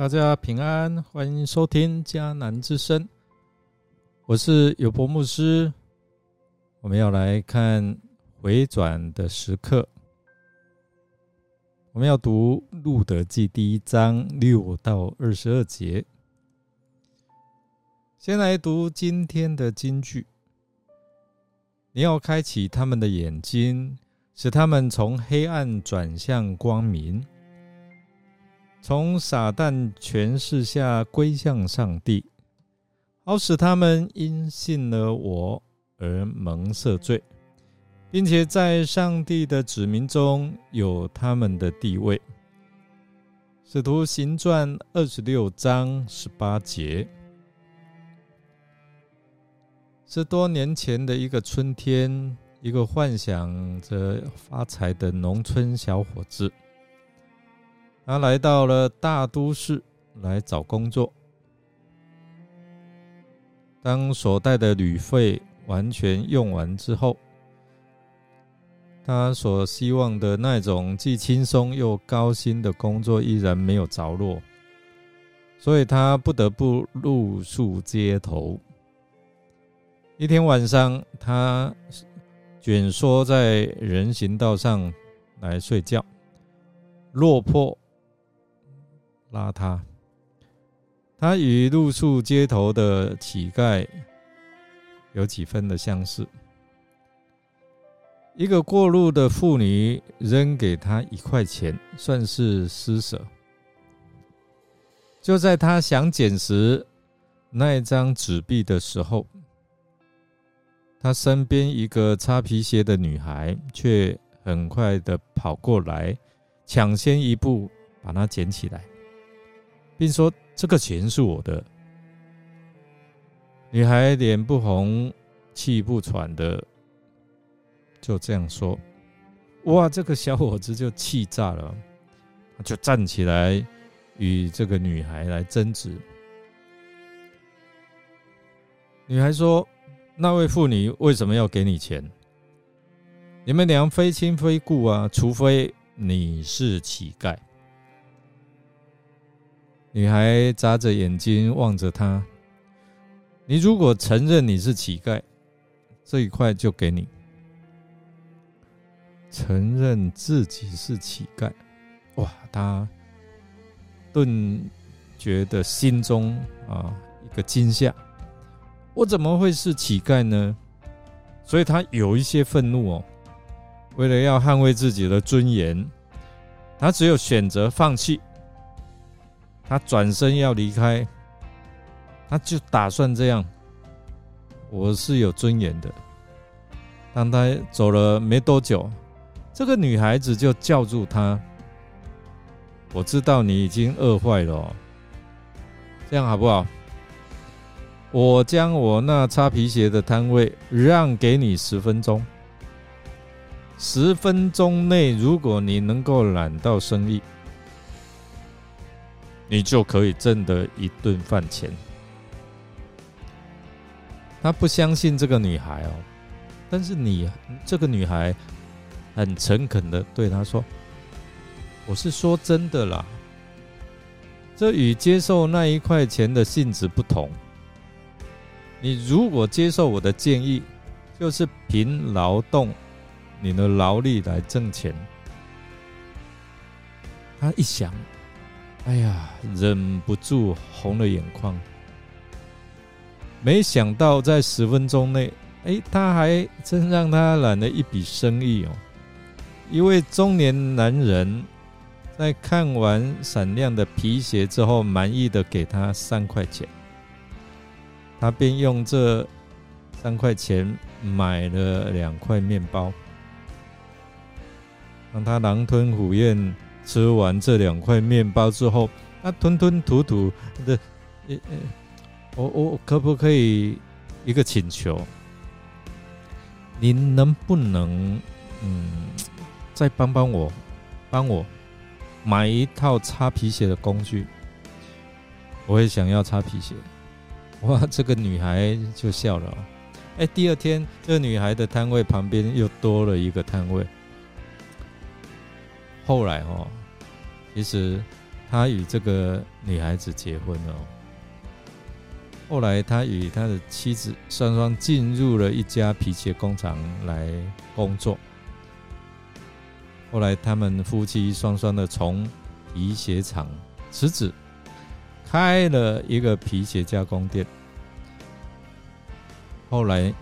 大家平安，欢迎收听迦南之声，我是有博牧师。我们要来看回转的时刻，我们要读路德记第一章六到二十二节。先来读今天的金句：你要开启他们的眼睛，使他们从黑暗转向光明。从撒旦权势下归向上帝，好使他们因信了我而蒙赦罪，并且在上帝的子民中有他们的地位。使徒行传二十六章十八节，是多年前的一个春天，一个幻想着发财的农村小伙子。他来到了大都市来找工作。当所带的旅费完全用完之后，他所希望的那种既轻松又高薪的工作依然没有着落，所以他不得不露宿街头。一天晚上，他蜷缩在人行道上来睡觉，落魄。邋遢，他与露宿街头的乞丐有几分的相似。一个过路的妇女扔给他一块钱，算是施舍。就在他想捡拾那一张纸币的时候，他身边一个擦皮鞋的女孩却很快的跑过来，抢先一步把它捡起来。并说：“这个钱是我的。”女孩脸不红、气不喘的，就这样说：“哇！”这个小伙子就气炸了，就站起来与这个女孩来争执。女孩说：“那位妇女为什么要给你钱？你们俩非亲非故啊，除非你是乞丐。”女孩眨着眼睛望着他。你如果承认你是乞丐，这一块就给你。承认自己是乞丐，哇！他顿觉得心中啊一个惊吓。我怎么会是乞丐呢？所以他有一些愤怒哦。为了要捍卫自己的尊严，他只有选择放弃。他转身要离开，他就打算这样。我是有尊严的。当他走了没多久，这个女孩子就叫住他：“我知道你已经饿坏了，这样好不好？我将我那擦皮鞋的摊位让给你十分钟。十分钟内，如果你能够揽到生意。”你就可以挣得一顿饭钱。他不相信这个女孩哦，但是你这个女孩很诚恳的对他说：“我是说真的啦，这与接受那一块钱的性质不同。你如果接受我的建议，就是凭劳动你的劳力来挣钱。”他一想。哎呀，忍不住红了眼眶。没想到在十分钟内，哎，他还真让他揽了一笔生意哦。一位中年男人在看完闪亮的皮鞋之后，满意的给他三块钱，他便用这三块钱买了两块面包，让他狼吞虎咽。吃完这两块面包之后，他吞吞吐吐的，呃呃，我我可不可以一个请求？您能不能嗯，再帮帮我，帮我买一套擦皮鞋的工具？我也想要擦皮鞋。哇，这个女孩就笑了。哎，第二天，这个女孩的摊位旁边又多了一个摊位。后来哦。其实，他与这个女孩子结婚了。后来，他与他的妻子双双进入了一家皮鞋工厂来工作。后来，他们夫妻双双的从皮鞋厂辞职，开了一个皮鞋加工店。后来，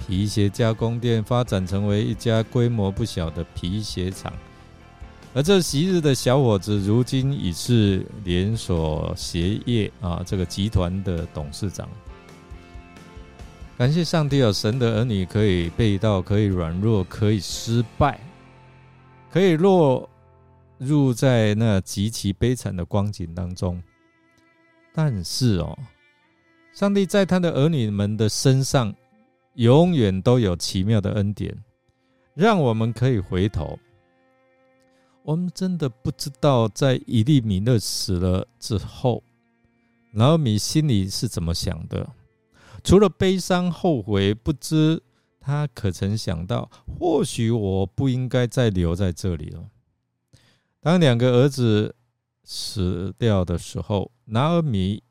皮鞋加工店发展成为一家规模不小的皮鞋厂。而这昔日的小伙子，如今已是连锁鞋业啊这个集团的董事长。感谢上帝，有神的儿女可以被盗，可以软弱，可以失败，可以落入在那极其悲惨的光景当中。但是哦，上帝在他的儿女们的身上，永远都有奇妙的恩典，让我们可以回头。我们真的不知道，在伊利米勒死了之后，拿俄米心里是怎么想的？除了悲伤后悔，不知他可曾想到，或许我不应该再留在这里了。当两个儿子死掉的时候，拿俄米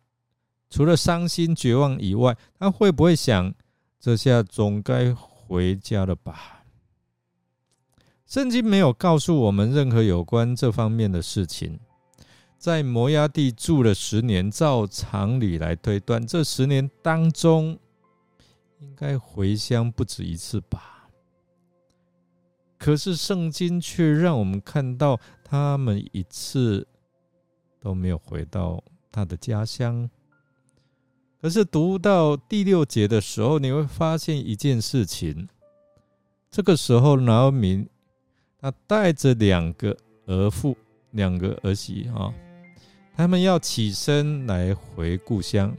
除了伤心绝望以外，他会不会想：这下总该回家了吧？圣经没有告诉我们任何有关这方面的事情。在摩崖地住了十年，照常理来推断，这十年当中应该回乡不止一次吧。可是圣经却让我们看到，他们一次都没有回到他的家乡。可是读到第六节的时候，你会发现一件事情：这个时候，拿民。他带着两个儿妇、两个儿媳啊，他们要起身来回故乡。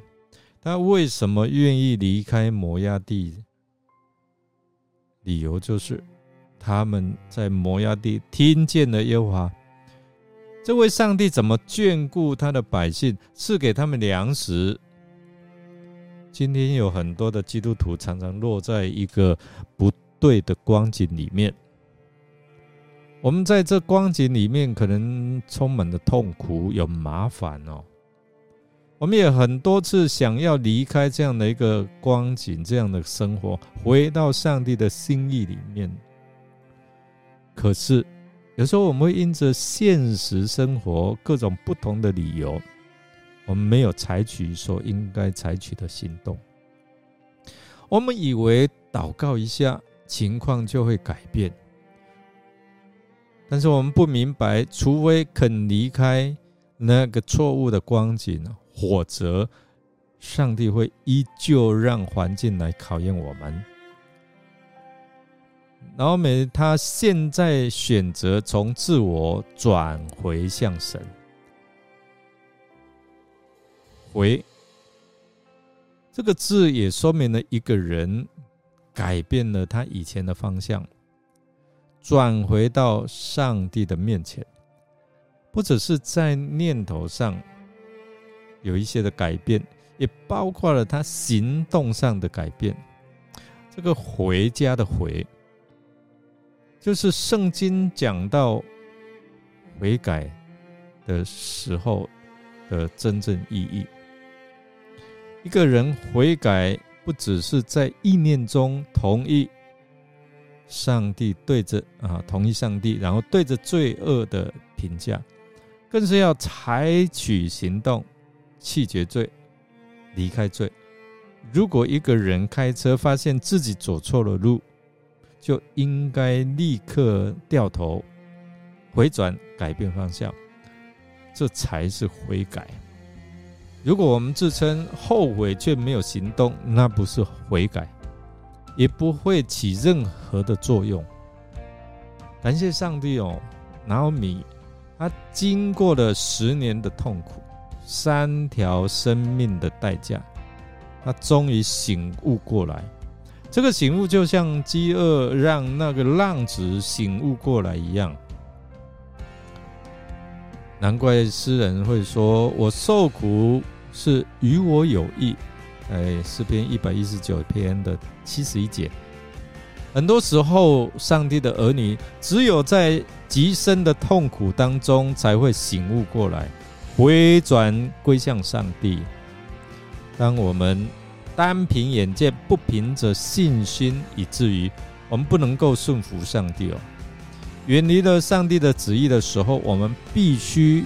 他为什么愿意离开摩崖地？理由就是他们在摩崖地听见了耶和华这位上帝怎么眷顾他的百姓，赐给他们粮食。今天有很多的基督徒常常落在一个不对的光景里面。我们在这光景里面，可能充满了痛苦，有麻烦哦。我们也很多次想要离开这样的一个光景，这样的生活，回到上帝的心意里面。可是有时候我们会因着现实生活各种不同的理由，我们没有采取所应该采取的行动。我们以为祷告一下，情况就会改变。但是我们不明白，除非肯离开那个错误的光景，或者上帝会依旧让环境来考验我们。然后美他现在选择从自我转回向神，回这个字也说明了一个人改变了他以前的方向。转回到上帝的面前，不只是在念头上有一些的改变，也包括了他行动上的改变。这个回家的回，就是圣经讲到悔改的时候的真正意义。一个人悔改，不只是在意念中同意。上帝对着啊，同意上帝，然后对着罪恶的评价，更是要采取行动，弃绝罪，离开罪。如果一个人开车发现自己走错了路，就应该立刻掉头，回转，改变方向，这才是悔改。如果我们自称后悔却没有行动，那不是悔改。也不会起任何的作用。感谢上帝哦，拿欧米，他经过了十年的痛苦，三条生命的代价，他终于醒悟过来。这个醒悟就像饥饿让那个浪子醒悟过来一样。难怪诗人会说：“我受苦是与我有益。”哎，诗篇一百一十九篇的七十一节，很多时候，上帝的儿女只有在极深的痛苦当中，才会醒悟过来，回转归向上帝。当我们单凭眼见，不凭着信心，以至于我们不能够顺服上帝哦，远离了上帝的旨意的时候，我们必须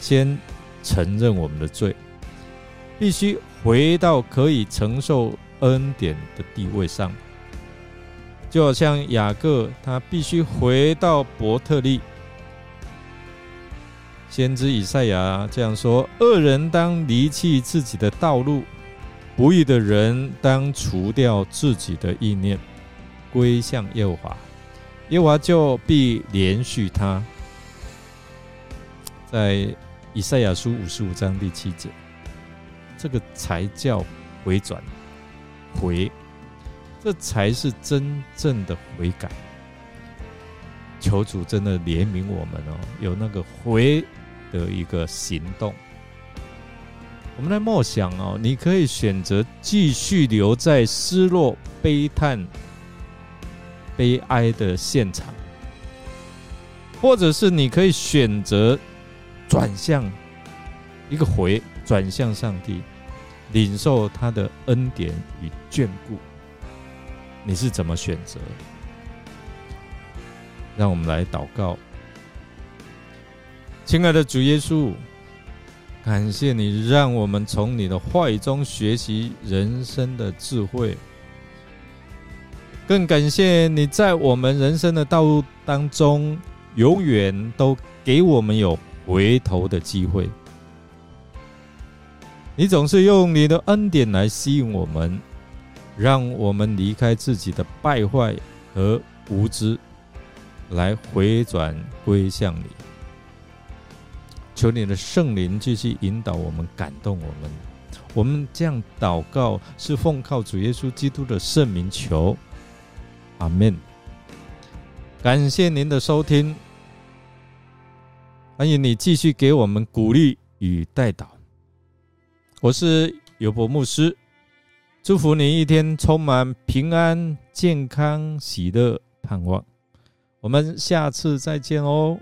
先承认我们的罪，必须回到可以承受恩典的地位上。就好像雅各，他必须回到伯特利。先知以赛亚这样说：“恶人当离弃自己的道路，不义的人当除掉自己的意念，归向耶和华，耶和华就必连续他。”在以赛亚书五十五章第七节，这个才叫回转回。这才是真正的悔改。求主真的怜悯我们哦，有那个回的一个行动。我们来默想哦，你可以选择继续留在失落、悲叹、悲哀的现场，或者是你可以选择转向一个回，转向上帝，领受他的恩典与眷顾。你是怎么选择？让我们来祷告，亲爱的主耶稣，感谢你让我们从你的话语中学习人生的智慧，更感谢你在我们人生的道路当中，永远都给我们有回头的机会。你总是用你的恩典来吸引我们。让我们离开自己的败坏和无知，来回转归向你。求你的圣灵继续引导我们，感动我们。我们这样祷告，是奉靠主耶稣基督的圣名求。阿门。感谢您的收听，欢迎你继续给我们鼓励与带导。我是尤伯牧师。祝福你一天充满平安、健康、喜乐、盼望。我们下次再见哦。